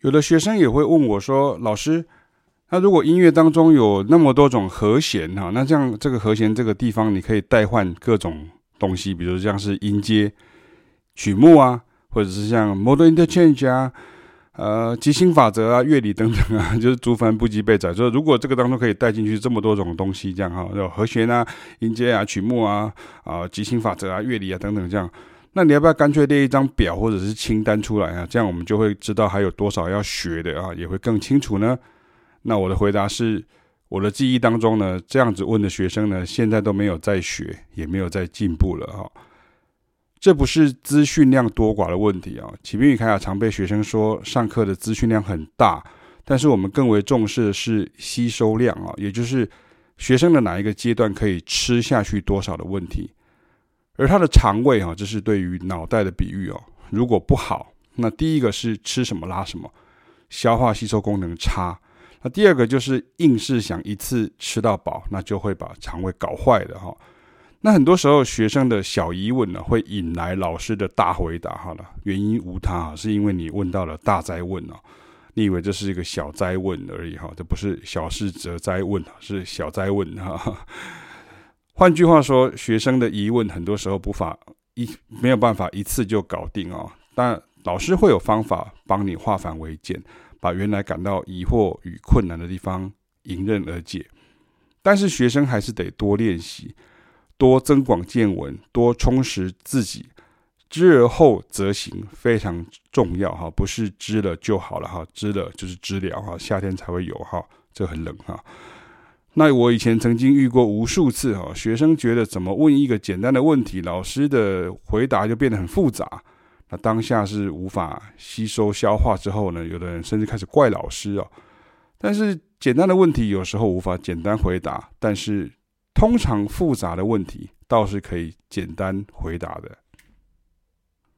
有的学生也会问我说：“老师，那如果音乐当中有那么多种和弦哈，那这样这个和弦这个地方你可以代换各种东西，比如像是音阶、曲目啊，或者是像 modal interchange 啊。”呃，即兴法则啊，乐理等等啊，就是族繁不及被载。说如果这个当中可以带进去这么多种东西，这样哈，有和弦啊、音阶啊、曲目啊、啊即兴法则啊、乐理啊等等这样，那你要不要干脆列一张表或者是清单出来啊？这样我们就会知道还有多少要学的啊，也会更清楚呢。那我的回答是，我的记忆当中呢，这样子问的学生呢，现在都没有在学，也没有在进步了哈。这不是资讯量多寡的问题啊！启明与凯雅常被学生说上课的资讯量很大，但是我们更为重视的是吸收量啊，也就是学生的哪一个阶段可以吃下去多少的问题。而他的肠胃啊，这是对于脑袋的比喻哦。如果不好，那第一个是吃什么拉什么，消化吸收功能差；那第二个就是硬是想一次吃到饱，那就会把肠胃搞坏的哈。那很多时候，学生的小疑问呢，会引来老师的大回答。好了，原因无他，是因为你问到了大哉问哦。你以为这是一个小哉问而已哈，这不是小事则哉问，是小哉问哈。换句话说，学生的疑问很多时候无法一没有办法一次就搞定哦。但老师会有方法帮你化繁为简，把原来感到疑惑与困难的地方迎刃而解。但是学生还是得多练习。多增广见闻，多充实自己，知而后则行非常重要哈，不是知了就好了哈，知了就是知了哈，夏天才会有哈，这很冷哈。那我以前曾经遇过无数次哈，学生觉得怎么问一个简单的问题，老师的回答就变得很复杂，那当下是无法吸收消化之后呢，有的人甚至开始怪老师哦。但是简单的问题有时候无法简单回答，但是。通常复杂的问题倒是可以简单回答的。